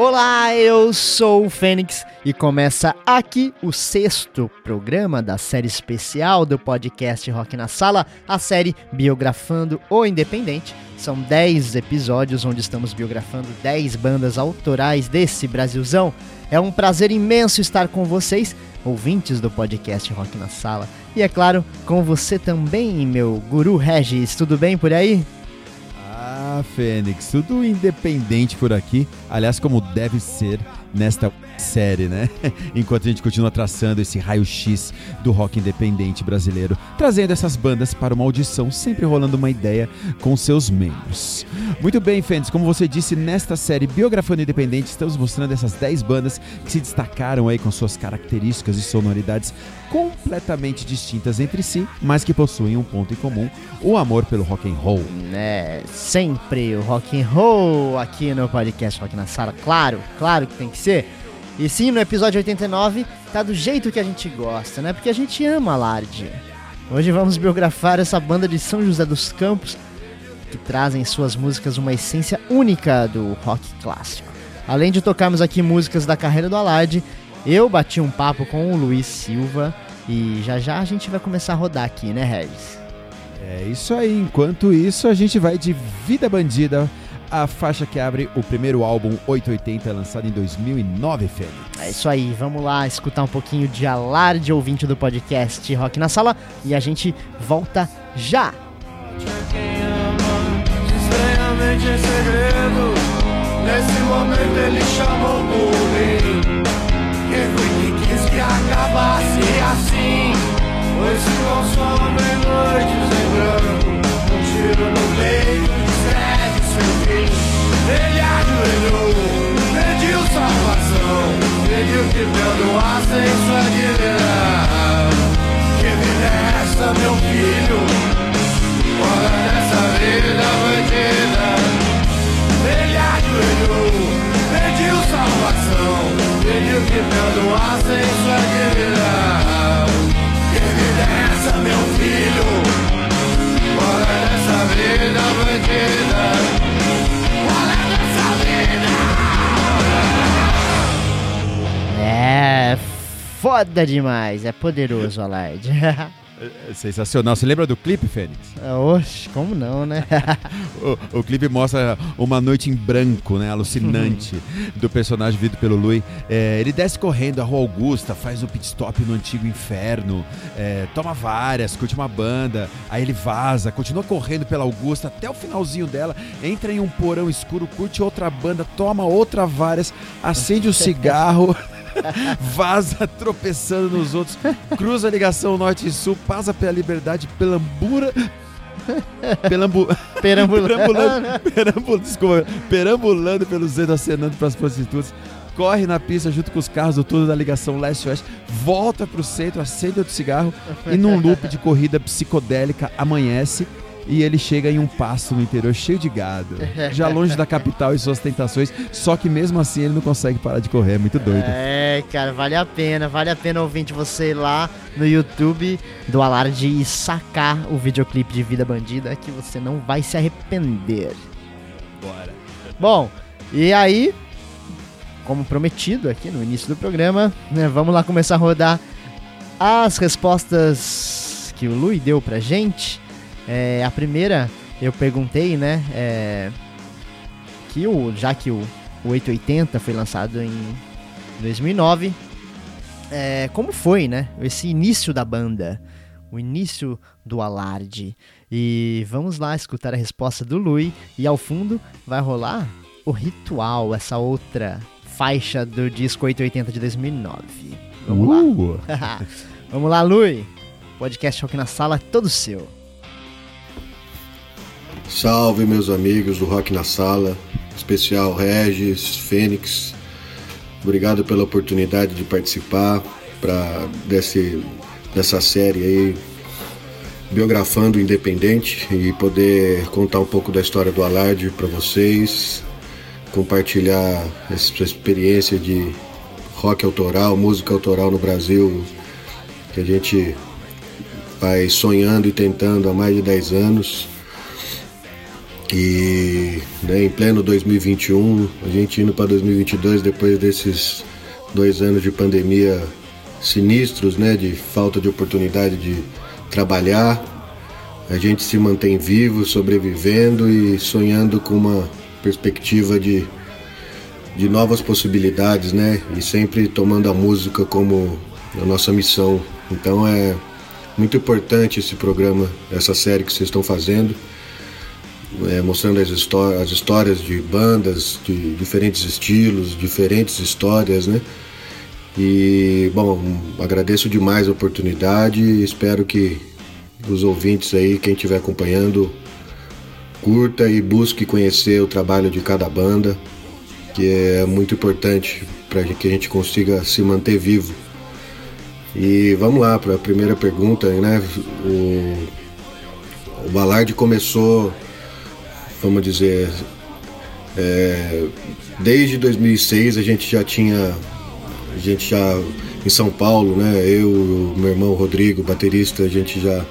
Olá, eu sou o Fênix e começa aqui o sexto programa da série especial do podcast Rock na Sala, a série Biografando o Independente. São 10 episódios onde estamos biografando 10 bandas autorais desse Brasilzão. É um prazer imenso estar com vocês, ouvintes do podcast Rock na Sala. E é claro, com você também, meu guru Regis. Tudo bem por aí? Ah, Fênix, tudo independente por aqui. Aliás, como deve ser nesta série, né? Enquanto a gente continua traçando esse raio-x do rock independente brasileiro, trazendo essas bandas para uma audição, sempre rolando uma ideia com seus membros. Muito bem, Fênix, como você disse, nesta série Biografando Independente, estamos mostrando essas 10 bandas que se destacaram aí com suas características e sonoridades completamente distintas entre si, mas que possuem um ponto em comum, o amor pelo rock and roll. É, sempre o rock and roll aqui no podcast Rock na Sala, claro, claro que tem que ser. E sim, no episódio 89 tá do jeito que a gente gosta, né? Porque a gente ama a Lard. Hoje vamos biografar essa banda de São José dos Campos que trazem em suas músicas uma essência única do rock clássico. Além de tocarmos aqui músicas da carreira do Alard, eu bati um papo com o Luiz Silva e já já a gente vai começar a rodar aqui, né, Regis? É isso aí. Enquanto isso, a gente vai de Vida Bandida a faixa que abre o primeiro álbum 880, lançado em 2009, Fênix. É isso aí, vamos lá escutar um pouquinho de alarde ouvinte do podcast Rock na Sala e a gente volta já! Nesse momento ele chamou por mim Quem foi que quis que acabasse assim Pois se consomem noites em branco Um tiro no peito ele ajoelhou, pediu salvação, pediu que perdoassem sua dívida. Que vida é meu filho? Fora dessa vida bandida. Ele ajoelhou, pediu salvação, pediu que perdoassem sua dívida. Que vida é meu filho? Foda demais, é poderoso Alard. É sensacional. Você lembra do clipe, Fênix? Oxe, como não, né? o, o, clipe mostra uma noite em branco, né? Alucinante, do personagem vindo pelo Lui. É, ele desce correndo a Rua Augusta, faz o pit stop no antigo inferno, é, toma várias, curte uma banda, aí ele vaza, continua correndo pela Augusta até o finalzinho dela, entra em um porão escuro, curte outra banda, toma outra várias, acende o um cigarro. Vaza tropeçando nos outros, cruza a ligação norte e sul, passa pela liberdade, pelambura. Pelambu... Perambulando. perambulando, perambulando, desculpa, perambulando pelo centro, acenando para as prostitutas. Corre na pista junto com os carros do turno da ligação leste-oeste, volta para o centro, acende outro cigarro e num loop de corrida psicodélica amanhece e ele chega em um pasto no interior cheio de gado, já longe da capital e suas tentações, só que mesmo assim ele não consegue parar de correr, é muito doido. É, cara, vale a pena, vale a pena ouvinte você ir lá no YouTube do Alarde e sacar o videoclipe de Vida Bandida que você não vai se arrepender. Bora. Bom, e aí, como prometido aqui no início do programa, né, vamos lá começar a rodar as respostas que o Lui deu pra gente é, a primeira, eu perguntei, né? É, que o, já que o, o 880 foi lançado em 2009, é, como foi, né? Esse início da banda, o início do alarde. E vamos lá escutar a resposta do Lui. E ao fundo vai rolar o ritual, essa outra faixa do disco 880 de 2009. Vamos uh. lá. vamos lá, Lui. Podcast Rock na Sala, todo seu. Salve meus amigos do Rock na Sala, especial Regis, Fênix. Obrigado pela oportunidade de participar para desse dessa série aí biografando o Independente e poder contar um pouco da história do Alarde para vocês, compartilhar essa experiência de rock autoral, música autoral no Brasil, que a gente vai sonhando e tentando há mais de 10 anos. E né, em pleno 2021, a gente indo para 2022, depois desses dois anos de pandemia sinistros, né, de falta de oportunidade de trabalhar, a gente se mantém vivo, sobrevivendo e sonhando com uma perspectiva de, de novas possibilidades, né, e sempre tomando a música como a nossa missão. Então é muito importante esse programa, essa série que vocês estão fazendo é, mostrando as, as histórias de bandas de diferentes estilos, diferentes histórias, né? E, bom, agradeço demais a oportunidade e espero que os ouvintes aí, quem estiver acompanhando, curta e busque conhecer o trabalho de cada banda, que é muito importante para que a gente consiga se manter vivo. E vamos lá para a primeira pergunta, né? O, o Ballard começou vamos dizer, é, desde 2006 a gente já tinha, a gente já em São Paulo, né? Eu, meu irmão Rodrigo, baterista, a gente já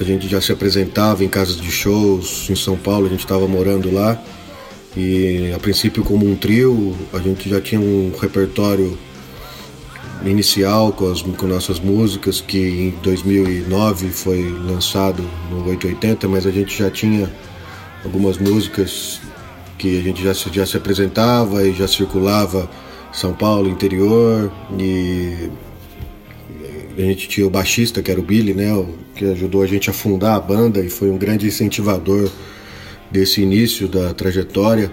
a gente já se apresentava em casas de shows em São Paulo, a gente estava morando lá e a princípio como um trio, a gente já tinha um repertório inicial com, as, com nossas músicas que em 2009 foi lançado no 880, mas a gente já tinha algumas músicas que a gente já se, já se apresentava e já circulava São Paulo, interior, e a gente tinha o baixista, que era o Billy, né, que ajudou a gente a fundar a banda e foi um grande incentivador desse início da trajetória.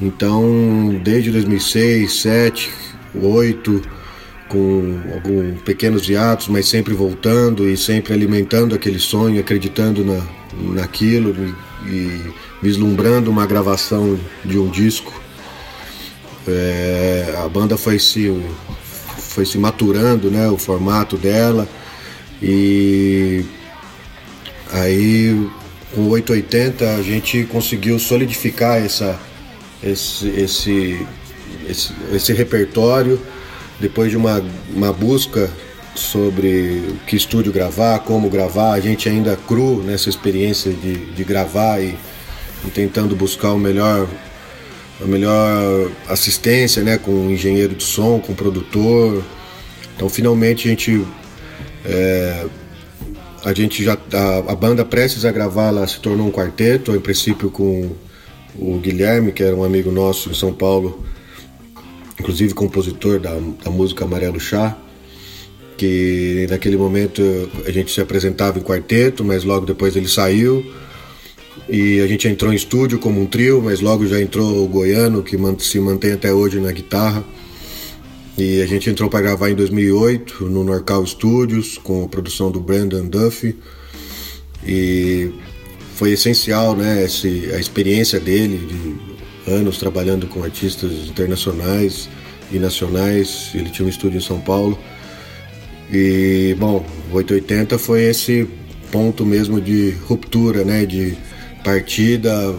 Então, desde 2006, 2007, 2008, com alguns pequenos hiatos, mas sempre voltando e sempre alimentando aquele sonho, acreditando na, naquilo e vislumbrando uma gravação de um disco. É, a banda foi se, foi se maturando, né, o formato dela e aí com o 880 a gente conseguiu solidificar essa, esse, esse, esse, esse repertório depois de uma, uma busca sobre que estúdio gravar, como gravar, a gente ainda cru nessa experiência de, de gravar e, e tentando buscar o melhor a melhor assistência, né, com o engenheiro de som, com o produtor. Então, finalmente a gente é, a gente já a, a, banda prestes a gravar, ela se tornou um quarteto, em princípio com o Guilherme, que era um amigo nosso em São Paulo, inclusive compositor da, da música Amarelo Chá que naquele momento a gente se apresentava em quarteto, mas logo depois ele saiu e a gente entrou em estúdio como um trio, mas logo já entrou o Goiano, que se mantém até hoje na guitarra. E a gente entrou para gravar em 2008 no Norcal Studios, com a produção do Brandon Duffy. E foi essencial, né, esse, a experiência dele de anos trabalhando com artistas internacionais e nacionais. Ele tinha um estúdio em São Paulo e, bom, 880 foi esse ponto mesmo de ruptura, né? De partida.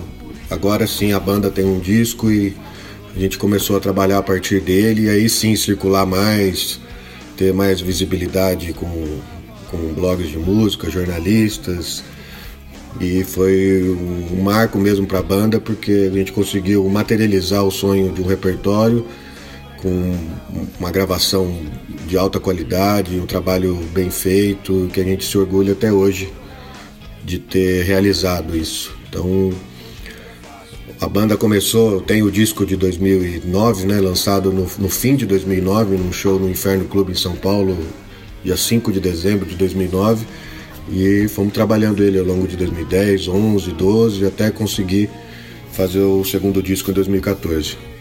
Agora sim a banda tem um disco e a gente começou a trabalhar a partir dele e aí sim circular mais, ter mais visibilidade com, com blogs de música, jornalistas. E foi um marco mesmo para a banda porque a gente conseguiu materializar o sonho de um repertório com uma gravação de alta qualidade, um trabalho bem feito, que a gente se orgulha até hoje de ter realizado isso. Então, a banda começou, tem o disco de 2009, né, lançado no, no fim de 2009, num show no Inferno Clube em São Paulo, dia 5 de dezembro de 2009, e fomos trabalhando ele ao longo de 2010, 11, 12, até conseguir fazer o segundo disco em 2014.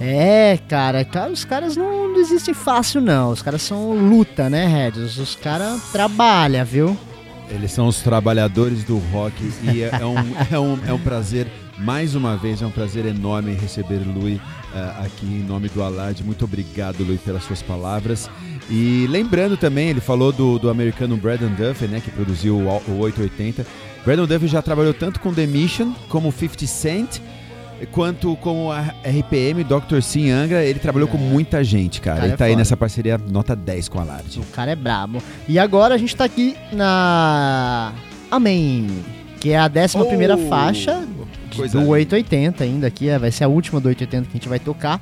É, cara, os caras não desistem fácil, não. Os caras são luta, né, Regis? Os caras trabalham, viu? Eles são os trabalhadores do rock e é, é um, é, um, é um prazer, mais uma vez, é um prazer enorme receber Lui uh, aqui em nome do Alad. Muito obrigado, Lui, pelas suas palavras. E lembrando também, ele falou do, do americano Brandon Duffy, né, que produziu o, o 880. Brandon Duffy já trabalhou tanto com The Mission como 50 Cent quanto com a RPM, Dr. Sim Angra, ele trabalhou é. com muita gente, cara. cara ele tá é aí nessa parceria nota 10 com a Lard. O cara é brabo. E agora a gente tá aqui na Amém, que é a 11 oh, primeira faixa do 880 ainda aqui, é, vai ser a última do 880 que a gente vai tocar.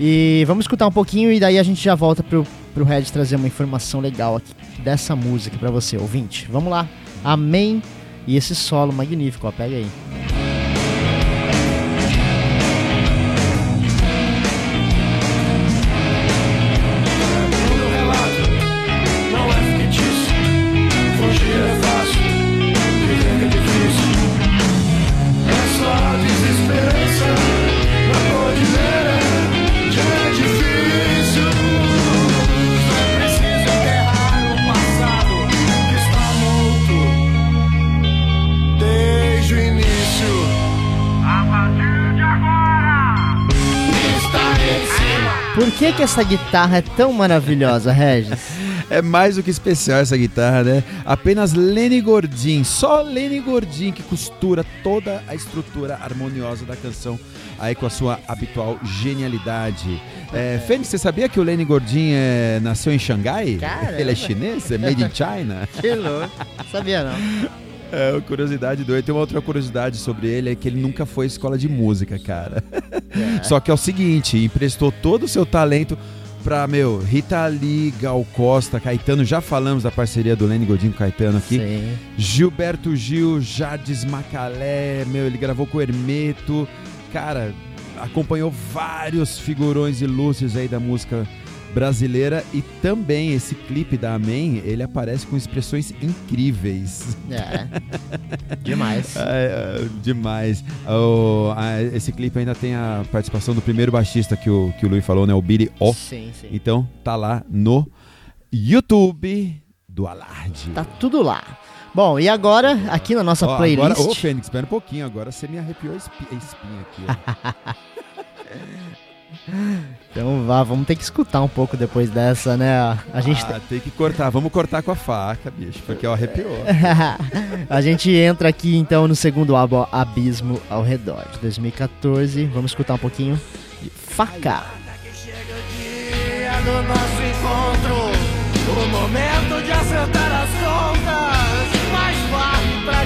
E vamos escutar um pouquinho e daí a gente já volta pro, pro Red trazer uma informação legal aqui dessa música para você, ouvinte. Vamos lá. Amém. E esse solo magnífico, ó, pega aí. Que, que essa guitarra é tão maravilhosa, Regis? É mais do que especial essa guitarra, né? Apenas Lenny Gordin, só Lenny Gordin que costura toda a estrutura harmoniosa da canção aí com a sua habitual genialidade. É, Fênix, você sabia que o Lenny Gordin é, nasceu em Xangai? Caramba. Ele é chinês? É made in China? Que louco. Sabia não. É, curiosidade do Tem uma outra curiosidade sobre ele, é que ele nunca foi escola de música, cara. É. Só que é o seguinte, emprestou todo o seu talento pra, meu, Rita Lee, Gal Costa, Caetano, já falamos da parceria do Lenny Godinho com Caetano aqui. Sim. Gilberto Gil, Jardes Macalé, meu, ele gravou com o Hermeto. Cara, acompanhou vários figurões ilustres aí da música brasileira e também esse clipe da Amém, ele aparece com expressões incríveis. É. demais. É, demais. Esse clipe ainda tem a participação do primeiro baixista que o, que o Luiz falou, né? O Billy O. Sim, sim. Então tá lá no YouTube do Alarde. Tá tudo lá. Bom, e agora, aqui na nossa playlist. Agora, ô, Fênix, espera um pouquinho. Agora você me arrepiou a espinha aqui. Então vá, vamos ter que escutar um pouco depois dessa, né? A gente ah, tem que cortar, vamos cortar com a faca, bicho, porque ó, arrepiou. a gente entra aqui então no segundo álbum Abismo ao Redor, de 2014. Vamos escutar um pouquinho de Faca. Chega o dia do nosso encontro, o momento de acertar as contas, mais vale pra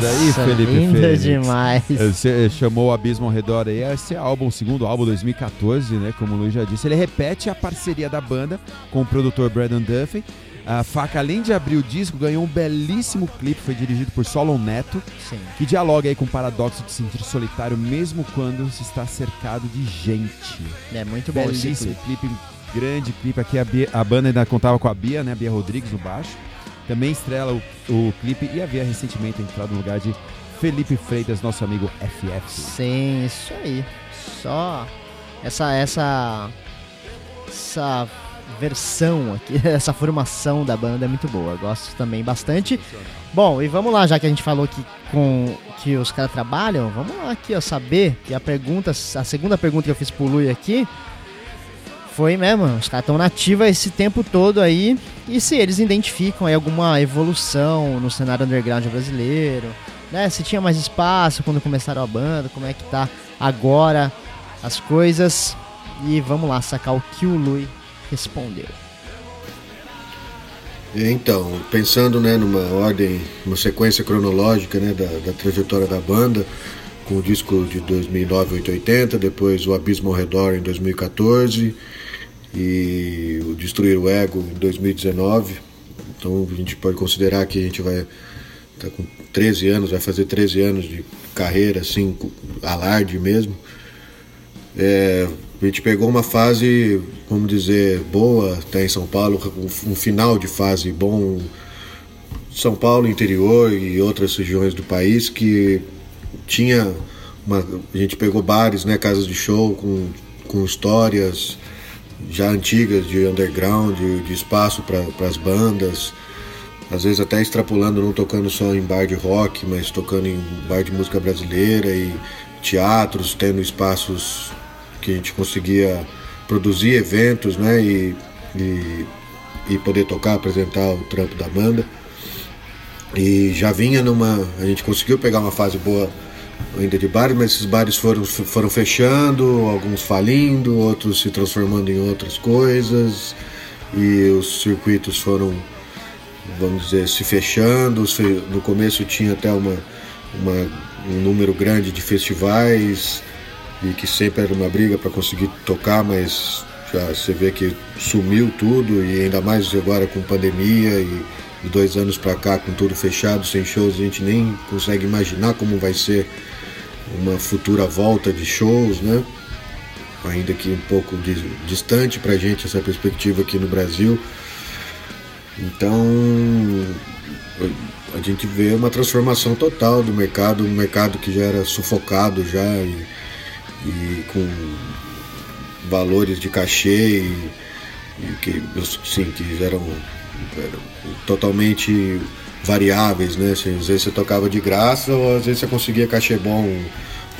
Nossa, daí, Felipe linda Fênix. demais. Você chamou o Abismo ao Redor aí. Esse álbum, o segundo álbum, 2014, né? Como o Luiz já disse. Ele repete a parceria da banda com o produtor Brandon Duffy. A Faca, além de abrir o disco, ganhou um belíssimo clipe, foi dirigido por Solon Neto, Sim. que dialoga aí com o paradoxo de sentir solitário mesmo quando se está cercado de gente. É muito bom belíssimo esse clipe. clipe. grande clipe aqui. A, Bia, a banda ainda contava com a Bia, né? A Bia Rodrigues no baixo também estrela o, o clipe e havia recentemente entrado no lugar de Felipe Freitas, nosso amigo FF. Sim, isso aí. Só essa essa essa versão aqui, essa formação da banda é muito boa. Gosto também bastante. Bom, e vamos lá, já que a gente falou que com que os caras trabalham, vamos lá aqui, ó, saber que a pergunta, a segunda pergunta que eu fiz pro Lui aqui foi mesmo, os caras estão nativa esse tempo todo aí. E se eles identificam aí alguma evolução no cenário underground brasileiro, né? Se tinha mais espaço quando começaram a banda, como é que tá agora as coisas. E vamos lá sacar o que o Lui respondeu. Então, pensando né, numa ordem, uma sequência cronológica né, da, da trajetória da banda, com o disco de 2009, 880, depois o Abismo ao Redor em 2014 e o Destruir o Ego em 2019. Então a gente pode considerar que a gente vai tá com 13 anos, vai fazer 13 anos de carreira, assim, alarde mesmo. É, a gente pegou uma fase, vamos dizer, boa, até em São Paulo, um final de fase bom. São Paulo, interior e outras regiões do país que tinha uma, a gente pegou bares, né, casas de show com, com histórias já antigas de underground, de, de espaço para as bandas, às vezes até extrapolando, não tocando só em bar de rock, mas tocando em bar de música brasileira e teatros, tendo espaços que a gente conseguia produzir eventos, né? E, e, e poder tocar, apresentar o trampo da banda. E já vinha numa. A gente conseguiu pegar uma fase boa ainda de bares, mas esses bares foram, foram fechando, alguns falindo, outros se transformando em outras coisas, e os circuitos foram, vamos dizer, se fechando. No começo tinha até uma, uma um número grande de festivais, e que sempre era uma briga para conseguir tocar, mas já você vê que sumiu tudo e ainda mais agora com pandemia e de dois anos para cá com tudo fechado, sem shows, a gente nem consegue imaginar como vai ser uma futura volta de shows, né? Ainda que um pouco distante para a gente essa perspectiva aqui no Brasil. Então a gente vê uma transformação total do mercado, um mercado que já era sufocado já e e com valores de cachê e, e que, sim, que eram, eram, totalmente variáveis, né? Às vezes você tocava de graça ou às vezes você conseguia cachê bom,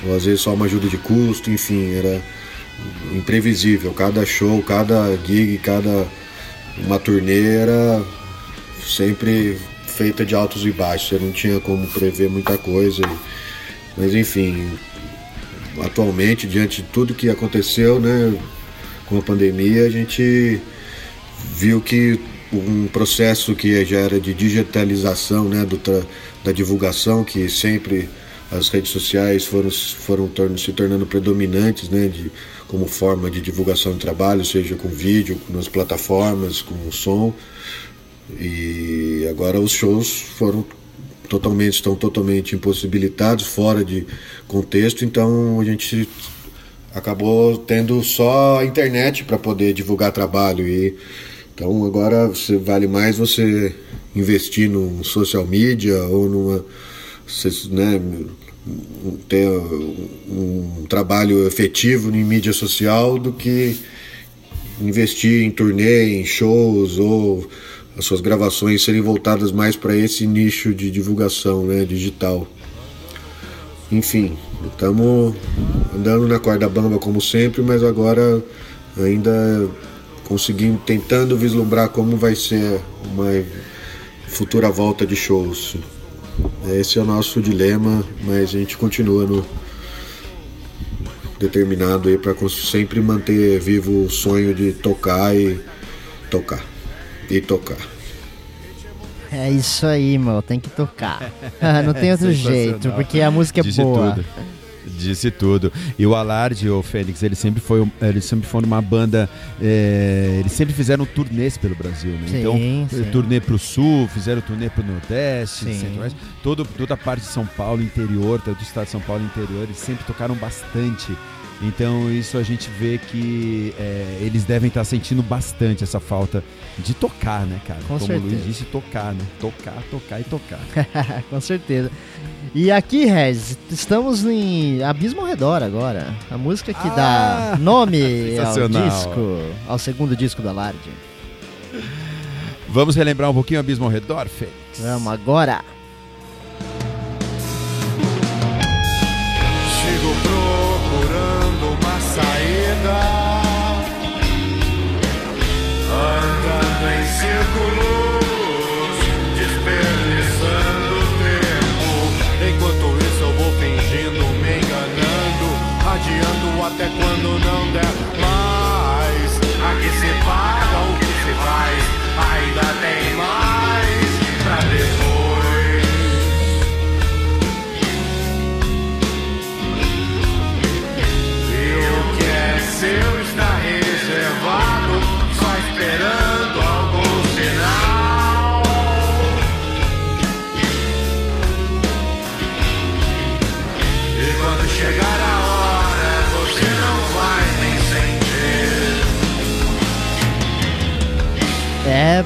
ou às vezes só uma ajuda de custo, enfim, era imprevisível. Cada show, cada gig, cada uma turnê era sempre feita de altos e baixos, você não tinha como prever muita coisa. Mas enfim, atualmente, diante de tudo que aconteceu né, com a pandemia, a gente viu que um processo que já era de digitalização né, do, da divulgação, que sempre as redes sociais foram, foram torno, se tornando predominantes né, de, como forma de divulgação de trabalho, seja com vídeo, nas plataformas, com som. E agora os shows foram totalmente estão totalmente impossibilitados, fora de contexto, então a gente acabou tendo só a internet para poder divulgar trabalho e então agora você vale mais você investir no social media ou numa né, ter um trabalho efetivo em mídia social do que investir em turnê, em shows ou as suas gravações serem voltadas mais para esse nicho de divulgação né, digital. Enfim, estamos andando na corda bamba como sempre, mas agora ainda conseguimos, tentando vislumbrar como vai ser uma futura volta de shows. Esse é o nosso dilema, mas a gente continua no determinado aí para sempre manter vivo o sonho de tocar e tocar e tocar. É isso aí, meu, tem que tocar. Não tem outro jeito, porque a música é Disse boa. Tudo. Disse tudo. E o Alarde, o Félix, ele sempre foi, eles sempre foram uma banda. É, eles sempre fizeram turnês pelo Brasil, né? Sim, então, sim. turnê pro sul, fizeram turnê pro Nordeste. Centro-Oeste, todo, toda a parte de São Paulo, interior, todo o estado de São Paulo interior, eles sempre tocaram bastante. Então isso a gente vê que é, eles devem estar sentindo bastante essa falta de tocar, né, cara? Com Como certeza. o Luiz disse, tocar, né? Tocar, tocar e tocar. Com certeza. E aqui, Regis, estamos em Abismo ao Redor agora. A música que Ah, dá nome ao disco, ao segundo disco da Larde. Vamos relembrar um pouquinho o Abismo ao Redor, Félix? Vamos agora. circulou.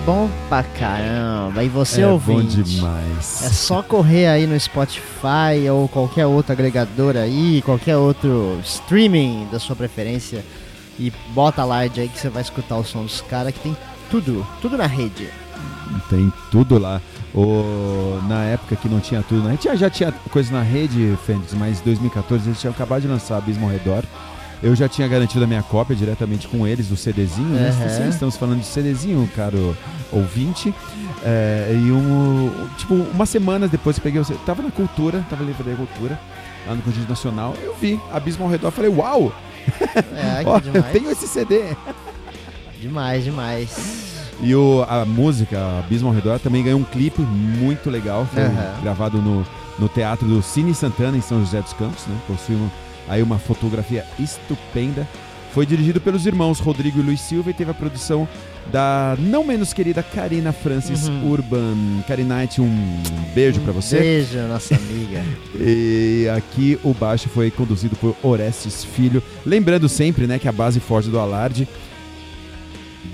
Bom pra caramba. E você é ouvinte, bom demais. é só correr aí no Spotify ou qualquer outro agregador aí, qualquer outro streaming da sua preferência e bota a Lard aí que você vai escutar o som dos caras que tem tudo, tudo na rede. Tem tudo lá. O, na época que não tinha tudo na rede, já, já tinha coisa na rede, Fênix, mas em 2014 eles tinham acabado de lançar Abismo ao Redor. Eu já tinha garantido a minha cópia diretamente com eles, do CDzinho, né? Uhum. Sim, estamos falando de CDzinho, caro ouvinte. É, e um, tipo, uma semana depois eu peguei, eu tava na cultura, tava na livraria cultura, lá no Conjunto Nacional, eu vi Abismo ao Redor, falei, uau! É, que Ó, demais. tenho esse CD! Demais, demais. E o, a música Abismo ao Redor também ganhou um clipe muito legal. Foi Aham. gravado no, no teatro do Cine Santana, em São José dos Campos. Né? Possui uma- aí uma fotografia estupenda. Foi dirigido pelos irmãos Rodrigo e Luiz Silva e teve a produção da não menos querida Karina Francis Uhum. Urban. Karinite, um beijo pra você. Beijo, nossa amiga. E aqui o baixo foi conduzido por Orestes Filho. Lembrando sempre, né, que a base forte do Alarde,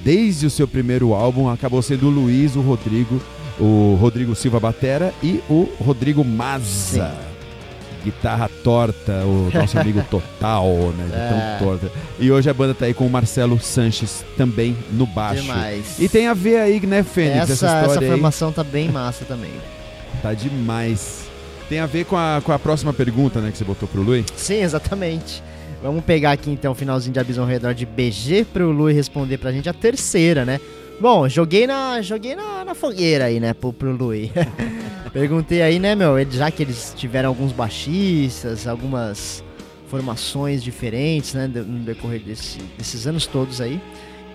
desde o seu primeiro álbum, acabou sendo o Luiz, o Rodrigo, o Rodrigo Silva Batera e o Rodrigo Maza. Guitarra torta, o nosso amigo total, né? De É. tão torta. E hoje a banda tá aí com o Marcelo Sanches também no baixo. Demais. E tem a ver aí, né, Fênix? essa, essa essa história aí. formação tá bem massa também. Tá demais. Tem a ver com a, com a próxima pergunta, né, que você botou pro Lui? Sim, exatamente. Vamos pegar aqui então o finalzinho de Abismo ao Redor de BG pro Lui responder pra gente a terceira, né? Bom, joguei na, joguei na, na fogueira aí, né, pro, pro. Perguntei aí, né, meu, já que eles tiveram alguns baixistas, algumas formações diferentes, né, no decorrer desse- desses anos todos aí.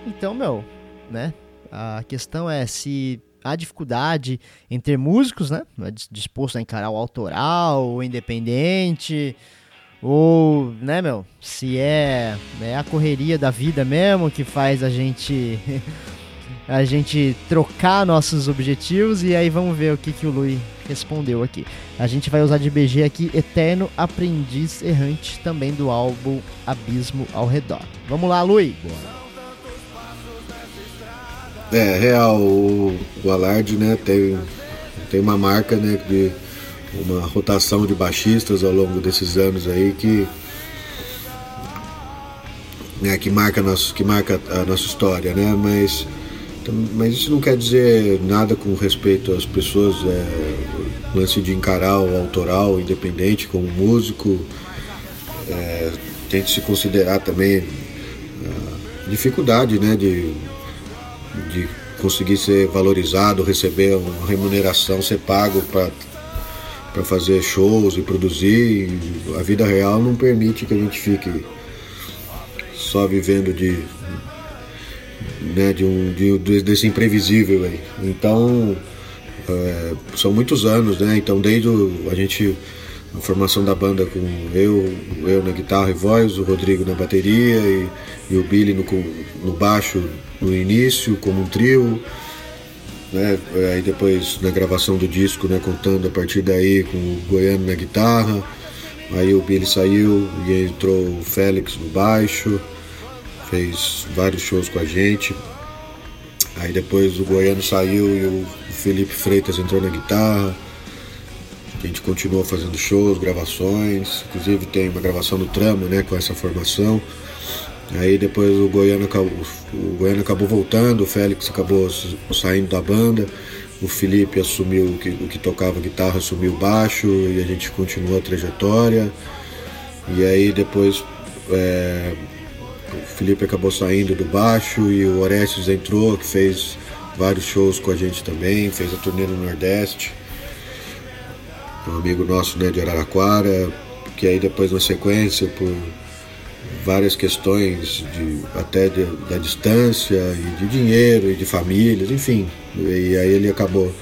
Então, meu, né, a questão é se há dificuldade em ter músicos, né, dis- disposto a encarar o autoral, o independente, ou, né, meu, se é, é a correria da vida mesmo que faz a gente a gente trocar nossos objetivos e aí vamos ver o que que o Lui respondeu aqui. A gente vai usar de BG aqui Eterno Aprendiz Errante, também do álbum Abismo ao Redor. Vamos lá, Lui. É, real, o, o Alarde, né, tem, tem uma marca, né, de uma rotação de baixistas ao longo desses anos aí que né, que marca nosso, que marca a nossa história, né, mas mas isso não quer dizer nada com respeito às pessoas, é, lance de encarar o autoral, independente como músico, é, tem que se considerar também a dificuldade, né, de de conseguir ser valorizado, receber uma remuneração, ser pago para fazer shows e produzir. A vida real não permite que a gente fique só vivendo de, né, de um, de, de- desse imprevisível aí. Então, é, são muitos anos, né? Então, desde o- a gente, a formação da banda com eu, eu na guitarra e voz, o Rodrigo na bateria e, e o Billy no, no baixo no início, como um trio. Né? Aí depois na gravação do disco, né, contando a partir daí com o Goiano na guitarra. Aí o Billy saiu e entrou o Félix no baixo, fez vários shows com a gente. Aí depois o Goiano saiu e o Felipe Freitas entrou na guitarra. A gente continuou fazendo shows, gravações, inclusive tem uma gravação do Trama, né, com essa formação. Aí depois o Goiano acabou, o Goiano acabou voltando, o Félix acabou saindo da banda, o Felipe assumiu o que, o que tocava guitarra, assumiu baixo e a gente continuou a trajetória. E aí depois é, Felipe acabou saindo do baixo e o Orestes entrou, que fez vários shows com a gente também, fez a turnê no Nordeste. Um amigo nosso né, de Araraquara, que aí depois na sequência, por várias questões de, até de- da distância e de dinheiro e de famílias, enfim. E aí ele acabou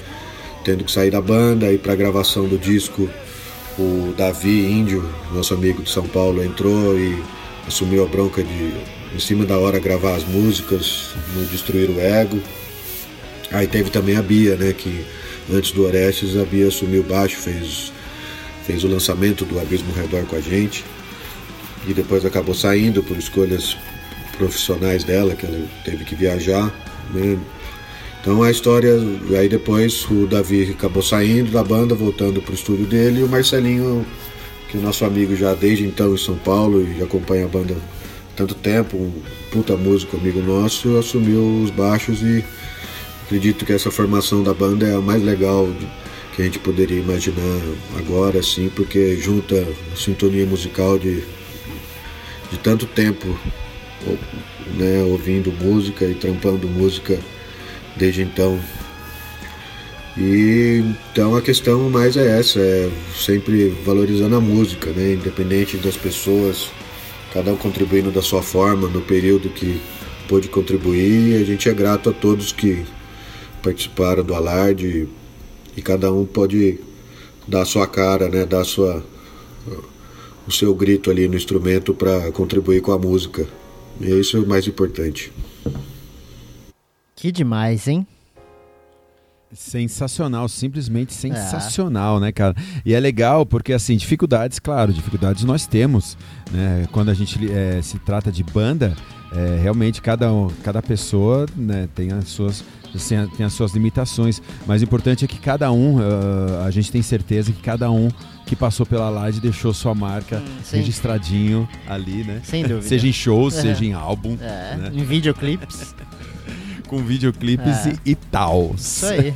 tendo que sair da banda e para a gravação do disco o Davi Índio, nosso amigo de São Paulo, entrou e assumiu a bronca de em cima da hora gravar as músicas, no Destruir o Ego. Aí teve também a Bia, né, que antes do Orestes a Bia assumiu baixo, fez, fez o lançamento do Abismo Redor com a gente e depois acabou saindo por escolhas profissionais dela, que ela teve que viajar, né? Então a história, aí depois o Davi acabou saindo da banda, voltando pro estúdio dele, e o Marcelinho, que é nosso amigo já desde então em São Paulo e acompanha a banda tanto tempo, um puta músico amigo nosso, assumiu os baixos e acredito que essa formação da banda é a mais legal que a gente poderia imaginar agora, assim, porque junta a sintonia musical de, de tanto tempo né, ouvindo música e trampando música desde então. E então a questão mais é essa, é sempre valorizando a música, né? Independente das pessoas, cada um contribuindo da sua forma no período que pôde contribuir. A gente é grato a todos que participaram do alarde e cada um pode dar a sua cara, né? Dar sua o seu grito ali no instrumento para contribuir com a música. E é isso o mais importante. Que demais, hein? Sensacional, simplesmente sensacional, é. né, cara? E é legal porque, assim, dificuldades, claro, dificuldades nós temos, né? Quando a gente é, se trata de banda, é, realmente cada, cada pessoa né, tem as suas tem as suas limitações, mas o importante é que cada um, uh, a gente tem certeza que cada um que passou pela live deixou sua marca hum, registradinho ali, né? Sem dúvida. seja em shows, é. seja em álbum. É. Né? Em videoclipes. Com videoclipes é. e, e tal. Isso aí.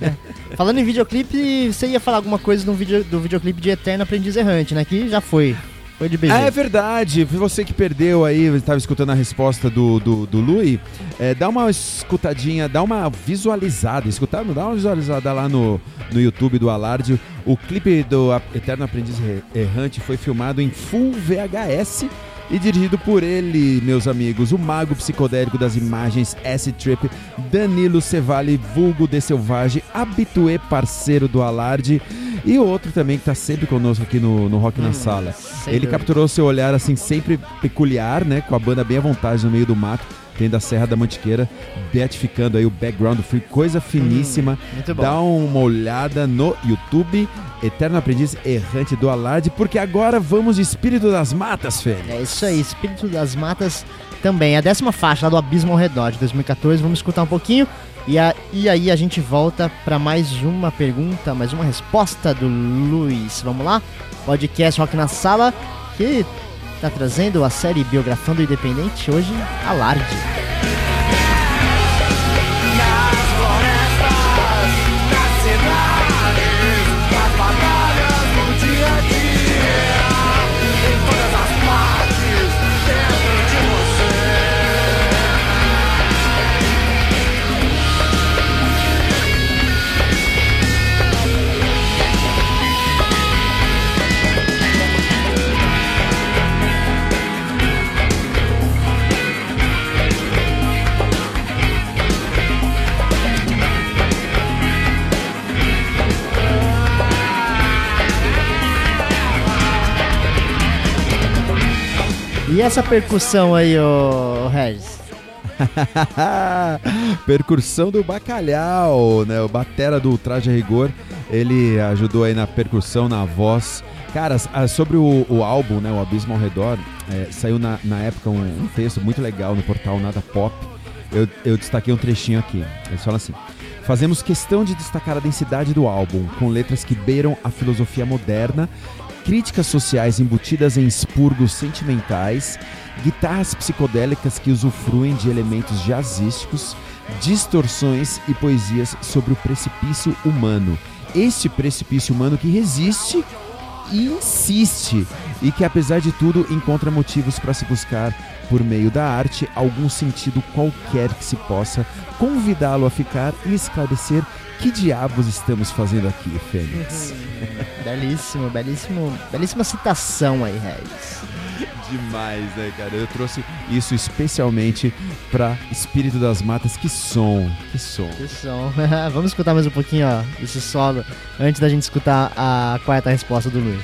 Falando em videoclipe, você ia falar alguma coisa do, video, do videoclipe de Eterno Aprendiz Errante, né? Que já foi. Foi de BG. Ah, é verdade. Você que perdeu aí, estava escutando a resposta do, do, do Lui, é, dá uma escutadinha, dá uma visualizada, escutar, dá uma visualizada lá no, no YouTube do Alarde. O clipe do Eterno Aprendiz Errante foi filmado em Full VHS e dirigido por ele, meus amigos, o mago psicodélico das imagens S-Trip, Danilo Cevale, vulgo de Selvagem, habitué parceiro do Alarde e outro também que está sempre conosco aqui no, no Rock hum, na Sala. Ele dúvida. capturou seu olhar assim sempre peculiar, né, com a banda bem à vontade no meio do mato tem da Serra da Mantiqueira, beatificando aí o background free, coisa finíssima. Hum, Dá uma olhada no YouTube, Eterno Aprendiz Errante do Alarde, porque agora vamos de Espírito das Matas, Fê. É isso aí, Espírito das Matas também. A décima faixa lá do Abismo ao Redor de 2014, vamos escutar um pouquinho. E, a, e aí a gente volta para mais uma pergunta, mais uma resposta do Luiz. Vamos lá? Podcast Rock na Sala, que está trazendo a série Biografando Independente hoje, Alarde. E essa percussão aí, ô Regis? Percussão do bacalhau, né? O batera do Traje Rigor, ele ajudou aí na percussão, na voz. Cara, sobre o, o álbum, né, o Abismo ao Redor, é, saiu na, na época um, um, texto muito legal no portal Nada Pop. Eu, eu destaquei um trechinho aqui. Eles falam assim: Fazemos questão de destacar a densidade do álbum, com letras que beiram a filosofia moderna críticas sociais embutidas em expurgos sentimentais, guitarras psicodélicas que usufruem de elementos jazzísticos, distorções e poesias sobre o precipício humano. Este precipício humano que resiste e insiste e que, apesar de tudo, encontra motivos para se buscar, por meio da arte, algum sentido qualquer que se possa convidá-lo a ficar e esclarecer que diabos estamos fazendo aqui, Fênix? belíssimo, belíssimo, belíssima citação aí, Regis. Demais, né, cara? Eu trouxe isso especialmente para Espírito das Matas. Que som, que som. Que som. Vamos escutar mais um pouquinho, ó, esse solo, antes da gente escutar a quarta resposta do Luiz.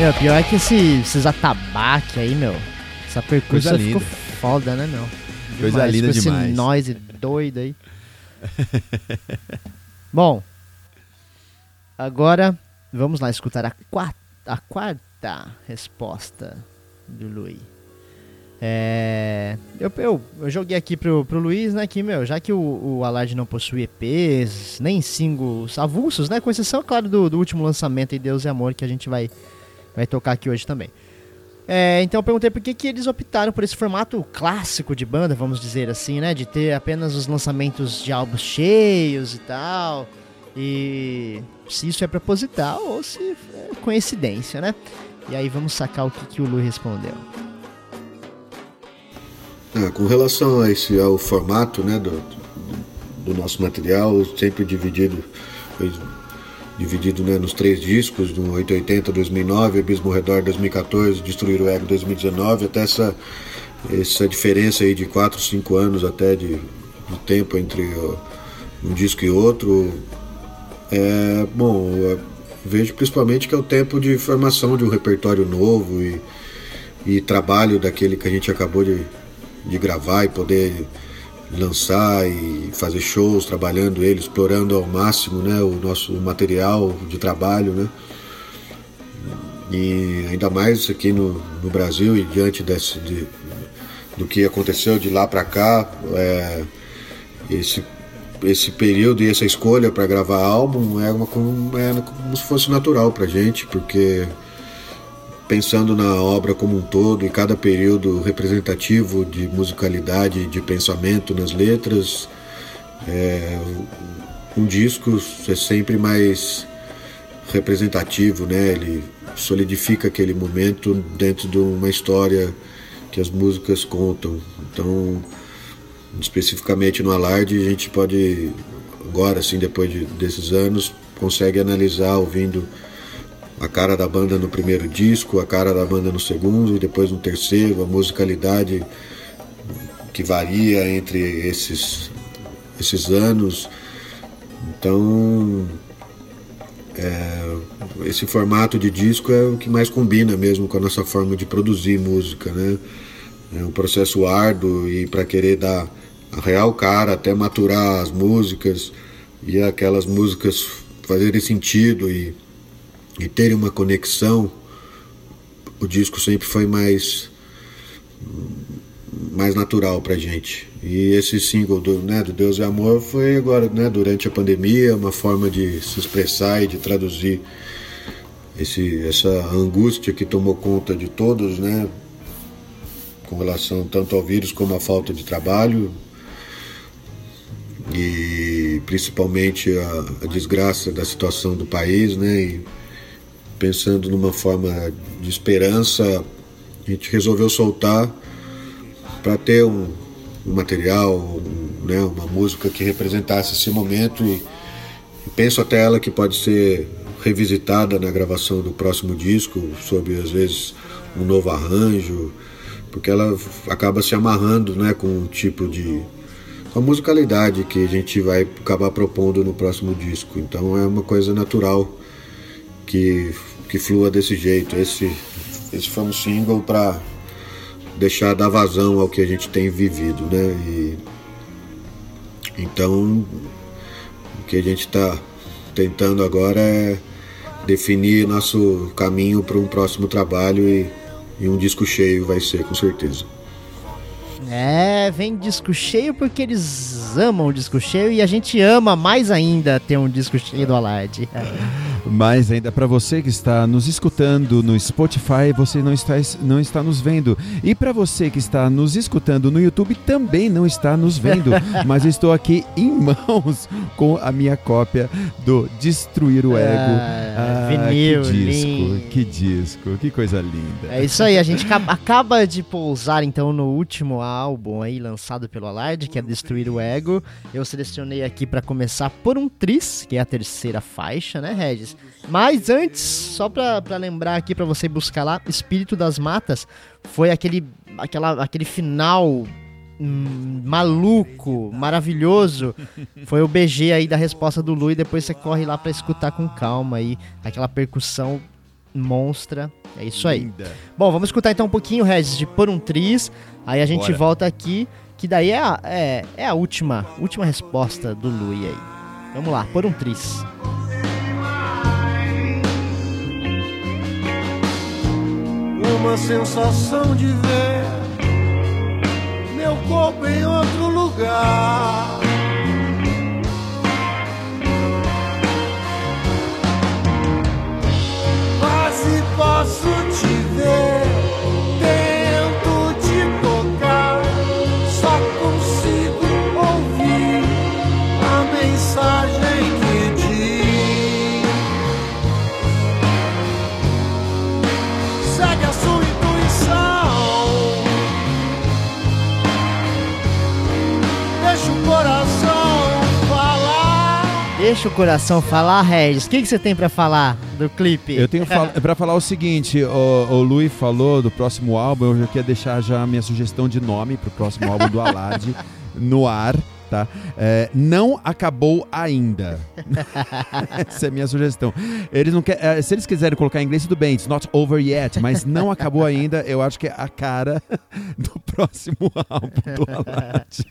Meu, pior é que esse, esses atabaques aí, meu. Essa percussão Coisa ficou linda. foda, né, meu? Coisa Demais, linda com esse demais. noise doido aí. Bom, agora vamos lá escutar a quarta, a quarta resposta do Luiz. É, eu, eu, eu joguei aqui pro, pro Luiz, né, que, meu, já que o, o Alarde não possui EPs, nem singles avulsos, né, com exceção, claro, do, do último lançamento, aí, Deus e Amor, que a gente vai, vai tocar aqui hoje também. É, então eu perguntei por que, que eles optaram por esse formato clássico de banda, vamos dizer assim, né? De ter apenas os lançamentos de álbuns cheios e tal. E se isso é proposital ou se é coincidência, né? E aí vamos sacar o que, que o Lu respondeu. Ah, com relação a esse, ao formato né, do, do nosso material, sempre dividido, dividido né, nos três discos, do 880 2009, Abismo Redor 2014, Destruir o Ego 2019, até essa, essa diferença aí de 4, 5 anos até de, de tempo entre um disco e outro. É, bom, vejo principalmente que é o tempo de formação de um repertório novo e, e trabalho daquele que a gente acabou de, de gravar e poder lançar e fazer shows trabalhando ele, explorando ao máximo né, o nosso material de trabalho. Né? E ainda mais aqui no, no Brasil e diante desse, de, do que aconteceu de lá para cá, é, esse, esse período e essa escolha para gravar álbum é, uma, como- é como se fosse natural para gente, porque pensando na obra como um todo e cada período representativo de musicalidade, de pensamento nas letras, é, um disco é sempre mais representativo, né? Ele solidifica aquele momento dentro de uma história que as músicas contam. Então, especificamente no Alarde, a gente pode agora, assim, depois de, desses anos, consegue analisar ouvindo a cara da banda no primeiro disco, a cara da banda no segundo depois no terceiro, a musicalidade que varia entre esses, esses anos. Então, é, esse formato de disco é o que mais combina mesmo com a nossa forma de produzir música, né? É um processo árduo e para querer dar a real cara, até maturar as músicas e aquelas músicas fazerem sentido e e terem uma conexão, o disco sempre foi mais mais natural pra gente. E esse single do, né, do Deus e Amor foi agora, né, durante a pandemia, uma forma de se expressar e de traduzir esse, essa angústia que tomou conta de todos, né, com relação tanto ao vírus como à falta de trabalho e principalmente a, a desgraça da situação do país, né, e pensando numa forma de esperança, a gente resolveu soltar para ter um, um material, um, né, uma música que representasse esse momento e, e penso até ela que pode ser revisitada na gravação do próximo disco, sob às vezes um novo arranjo, porque ela acaba se amarrando né, com um tipo de com a musicalidade que a gente vai acabar propondo no próximo disco. Então é uma coisa natural que, que flua desse jeito. Esse, esse foi um single para deixar dar vazão ao que a gente tem vivido, né? E, então, o que a gente está tentando agora é definir nosso caminho para um próximo trabalho e, e um disco cheio vai ser, com certeza. É, vem disco cheio porque eles amam o disco cheio e a gente ama mais ainda ter um disco cheio do Alarde. Mas ainda para você que está nos escutando no Spotify, você não está, não está nos vendo. E para você que está nos escutando no YouTube, também não está nos vendo. mas estou aqui em mãos com a minha cópia do Destruir o Ego. Ah, vinil, que disco, lindo. que disco, que coisa linda. É isso aí, a gente acaba- de pousar então no último álbum aí lançado pelo Alarde, que é Destruir o Ego. Eu selecionei aqui pra começar por um Tris, que é a terceira faixa, né, Regis? Mas antes, só pra, pra lembrar aqui pra você buscar lá, Espírito das Matas foi aquele, aquela, aquele final hum, maluco, maravilhoso. Foi o BG aí da resposta do Lu e depois você corre lá pra escutar com calma aí aquela percussão monstra. É isso aí. Linda. Bom, vamos escutar então um pouquinho, Regis, de Por um Tris. Aí a gente Bora. volta aqui, que daí é a, é, é a última, última resposta do Lui aí. Vamos lá, Por um Tris. Uma sensação de ver meu corpo em outro lugar. Quase posso te ver, Deixa o coração falar, Regis. O que, que você tem pra falar do clipe? Eu tenho fal pra falar o seguinte, o, o Lui falou do próximo álbum, eu já queria deixar já a minha sugestão de nome pro próximo álbum do Alarde no ar, tá? É, não acabou ainda. Essa é a minha sugestão. Eles não quer, é, se eles quiserem colocar em inglês, tudo bem, it's not over yet, mas não acabou ainda, eu acho que é a cara do próximo álbum do Alarde.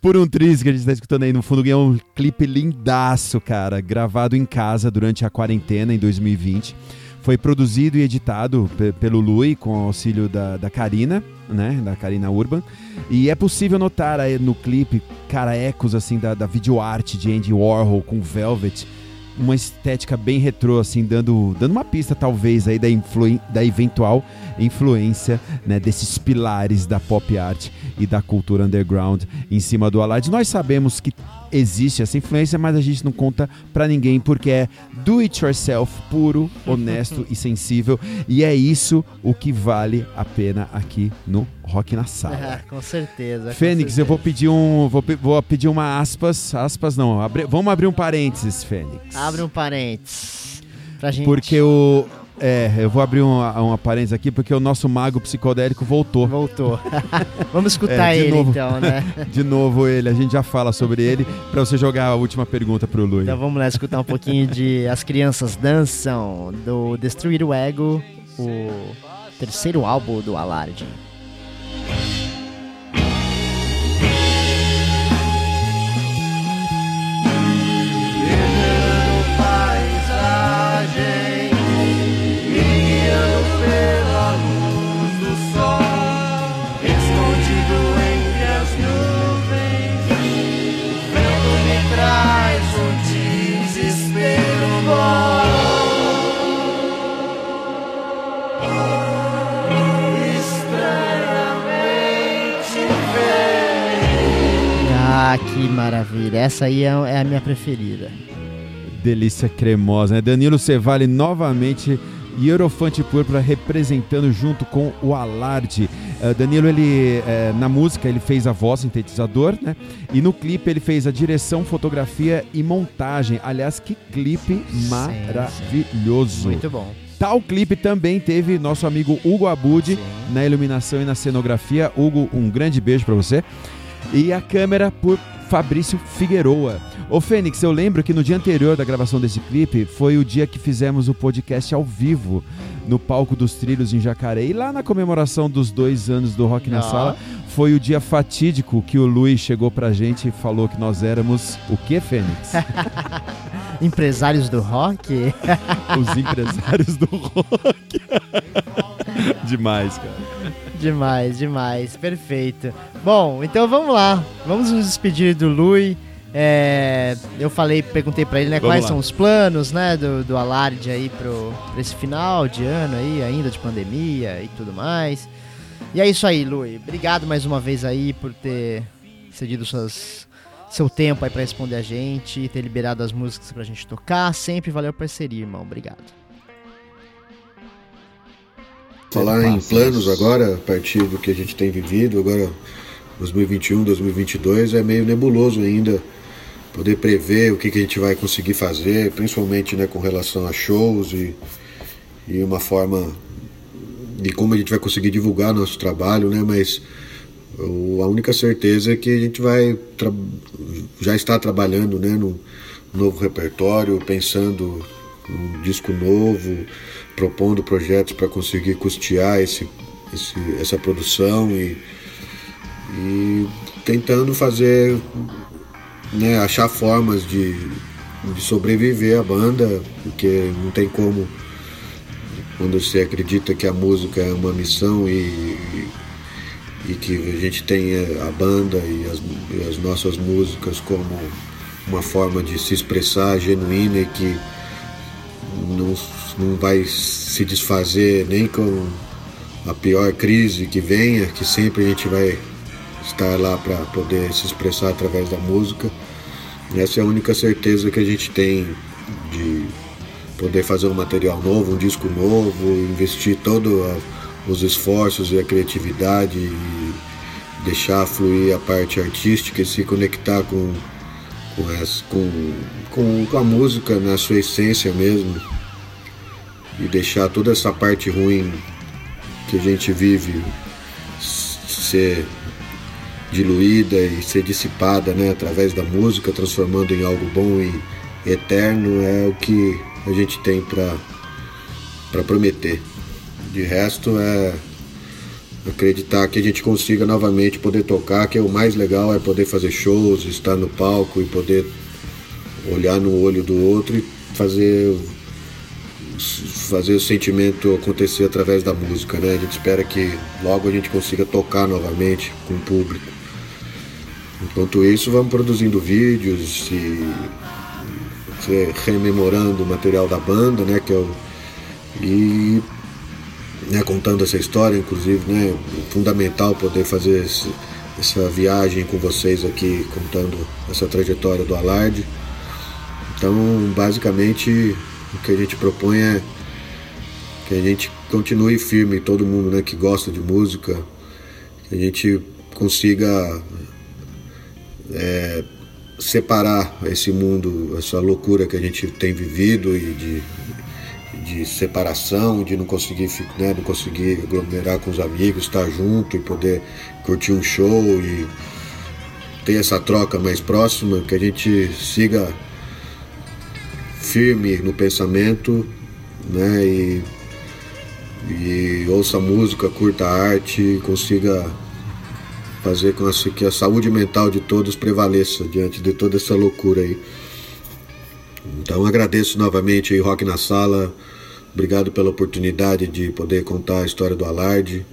Por um triz que a gente tá escutando aí no fundo, é um clipe lindaço, cara, gravado em casa durante a quarentena em 2020. Foi produzido e editado pe- pelo Lui com auxílio da, da Karina, né, da Karina Urban. E é possível notar aí no clipe, cara, ecos assim da, da videoarte de Andy Warhol com Velvet. Uma estética bem retrô, assim, dando, dando uma pista, talvez, aí da, da eventual influência né, desses pilares da pop art e da cultura underground em cima do Aladdin. Nós sabemos que existe essa influência, mas a gente não conta pra ninguém porque é do it yourself, puro, honesto e sensível. E é isso o que vale a pena aqui no Rock na Sala. Ah, com certeza. com Fênix, eu vou certeza. pedir um. Vou, vou pedir uma aspas. Aspas não. abre- vamos abrir um parênteses, Fênix. Abre um parênteses. Pra gente. Porque o. É, eu vou abrir uma, uma parênteses aqui porque o nosso mago psicodélico voltou. Voltou. Vamos escutar É, ele novo. então, né? De novo ele, a gente já fala sobre ele pra você jogar a última pergunta pro Lui. Então vamos lá escutar um pouquinho de As Crianças Dançam, do Destruir o Ego, o terceiro álbum do Alarde. Ah, que maravilha. Essa aí é, é a minha preferida. Delícia cremosa, né? Danilo Cevale novamente e Eurofante Púrpura representando junto com o Alarde. Eh, Danilo, ele eh, na música ele fez a voz sintetizador, né? E no clipe ele fez a direção, fotografia e montagem. Aliás, que clipe maravilhoso. Muito bom. Tal clipe também teve nosso amigo Hugo Abud Sim. na iluminação e na cenografia. Hugo, um grande beijo pra você. E a câmera por Fabrício Figueroa. Ô Fênix, eu lembro que no dia anterior da gravação desse clipe foi o dia que fizemos o podcast ao vivo no palco dos trilhos em Jacareí. E lá na comemoração dos dois anos do Rock na. Sala, foi o dia fatídico que o Luiz chegou pra gente e falou que nós éramos o que, Fênix? Empresários do rock? Os empresários do rock. Demais, cara. Demais, demais. Perfeito. Bom, então vamos lá. Vamos nos despedir do Lui. É, eu falei, perguntei pra ele, né, Vamos quais lá. são os planos, né, do, do Alarde aí pro, pra esse final de ano aí, ainda de pandemia e tudo mais. E é isso aí, Lui. Obrigado mais uma vez aí por ter cedido suas, seu tempo aí pra responder a gente, ter liberado as músicas pra gente tocar. Sempre valeu a parceria, irmão. Obrigado. Falar em planos agora, a partir do que a gente tem vivido, agora 2021, 2022, é meio nebuloso ainda poder prever o que, que a gente vai conseguir fazer, principalmente né, com relação a shows e, e uma forma de como a gente vai conseguir divulgar nosso trabalho, né? Mas o- a única certeza é que a gente vai já está trabalhando né, num novo repertório, pensando um disco novo, propondo projetos para conseguir custear esse, esse, essa produção e, e tentando fazer, né, achar formas de, de sobreviver a banda, porque não tem como quando você acredita que a música é uma missão e, e que a gente tem a banda e as, e as, nossas músicas como uma forma de se expressar genuína e que não, não vai se desfazer nem com a pior crise que venha, que sempre a gente vai estar lá para poder se expressar através da música. Essa é a única certeza que a gente tem de poder fazer um material novo, um disco novo, investir todos os esforços e a criatividade e deixar fluir a parte artística e se conectar com, com, com, com, com a música na sua essência mesmo e deixar toda essa parte ruim que a gente vive ser diluída e ser dissipada né, através da música, transformando em algo bom e eterno, é o que a gente tem para prometer. De resto é acreditar que a gente consiga novamente poder tocar, que é o mais legal é poder fazer shows, estar no palco e poder olhar no olho do outro e fazer fazer o sentimento acontecer através da música, né? A gente espera que logo a gente consiga tocar novamente com o público. Enquanto isso, vamos produzindo vídeos e rememorando o material da banda, né? Que é o, e né, contando essa história, inclusive, né? Fundamental poder fazer esse, essa viagem com vocês aqui, contando essa trajetória do Alarde. Então, basicamente, o que a gente propõe é que a gente continue firme, todo mundo né, que gosta de música, que a gente consiga é, separar esse mundo, essa loucura que a gente tem vivido e de, de separação, de não conseguir, né, não conseguir aglomerar com os amigos, estar junto e poder curtir um show e ter essa troca mais próxima, que a gente siga firme no pensamento, né, e, e ouça música, curta arte, consiga fazer com que a saúde mental de todos prevaleça diante de toda essa loucura aí. Então agradeço novamente aí, Rock na Sala. Obrigado pela oportunidade de poder contar a história do Alarde.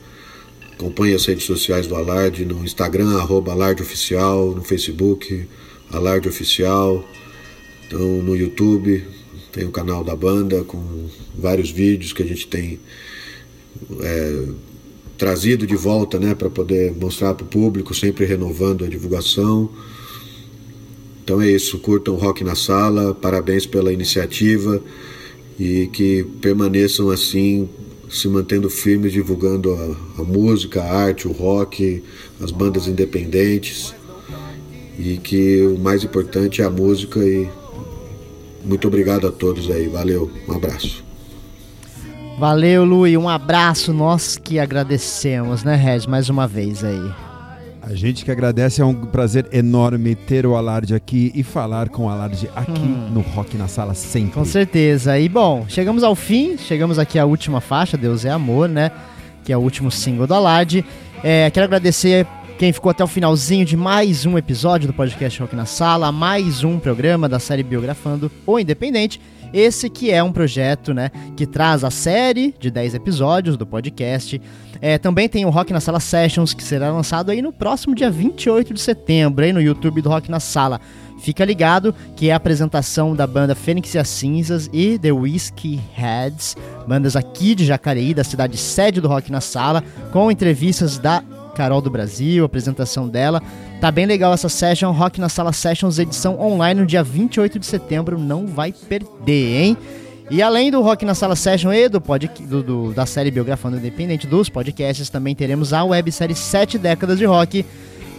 Acompanhe as redes sociais do Alarde no Instagram, arroba Alarde Oficial, no Facebook, Alarde Oficial. Então no YouTube tem o canal da banda com vários vídeos que a gente tem é, trazido de volta né, para poder mostrar para o público, sempre renovando a divulgação. Então é isso, curtam Rock na Sala, parabéns pela iniciativa e que permaneçam assim, se mantendo firmes, divulgando a, a música, a arte, o rock, as bandas independentes e que o mais importante é a música e muito obrigado a todos aí, valeu, um abraço. Valeu, Lui. Um abraço. Nós que agradecemos, né, Reg? Mais uma vez aí. A gente que agradece, é um prazer enorme ter o Alarde aqui e falar com o Alarde aqui hum. no Rock na Sala sempre. Com certeza. E bom, chegamos ao fim, chegamos aqui à última faixa, Deus é Amor, né? Que é o último single do Alarde. É, quero agradecer quem ficou até o finalzinho de mais um episódio do podcast Rock na Sala, mais um programa da série Biografando o Independente. Esse que é um projeto, né, que traz a série de 10 episódios do podcast. É, também tem o Rock na Sala Sessions, que será lançado aí no próximo dia 28 de setembro, aí no YouTube do Rock na Sala. Fica ligado que é a apresentação da banda Fênix e as Cinzas e The Whiskey Heads, bandas aqui de Jacareí, da cidade sede do Rock na Sala, com entrevistas da Carol do Brasil, apresentação dela. Tá bem legal essa session, Rock na Sala Sessions, edição online no dia 28 de setembro, não vai perder, hein? E além do Rock na Sala Session e do, pod, do, do, da série Biografando Independente dos podcasts, também teremos a websérie 7 Décadas de Rock,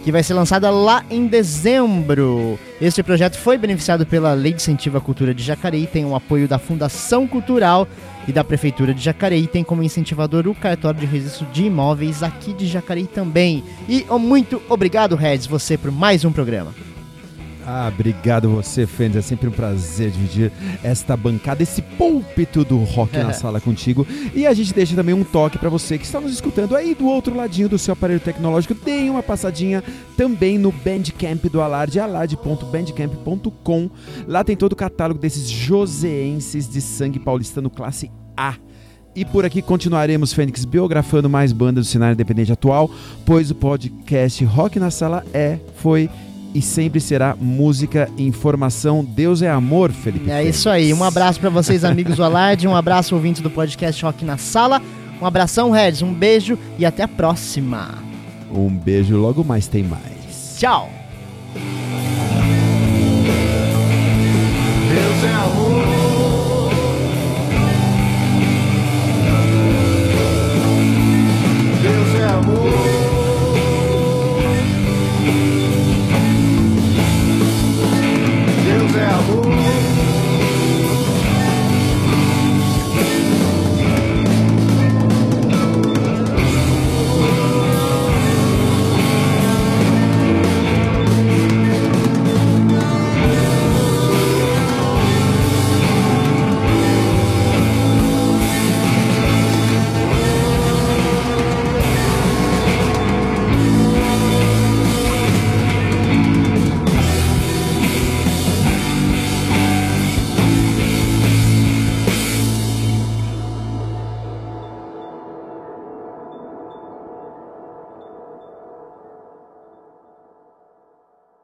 que vai ser lançada lá em dezembro. Este projeto foi beneficiado pela Lei de Incentivo à Cultura de Jacareí, tem o apoio da Fundação Cultural e da Prefeitura de Jacareí, tem como incentivador o cartório de registro de imóveis aqui de Jacareí também. E oh, muito obrigado, Reds, você por mais um programa. Ah, obrigado você, Fênix. É sempre um prazer dividir esta bancada, esse púlpito do rock na sala contigo. E a gente deixa também um toque para você que está nos escutando aí do outro ladinho do seu aparelho tecnológico. Deem uma passadinha também no Bandcamp do Alarde, alarde.bandcamp.com. Lá tem todo o catálogo desses joseenses de sangue paulistano classe A. E por aqui continuaremos, Fênix, biografando mais bandas do cenário independente atual, pois o podcast Rock na Sala é, foi e sempre será música e informação. Deus é amor, Felipe. É Fênix. isso aí. Um abraço pra vocês, amigos do Alarde. Um abraço, ouvintes do podcast Rock na Sala. Um abração, Reds. Um beijo e até a próxima. Um beijo, logo mais tem mais. Tchau. Deus é amor.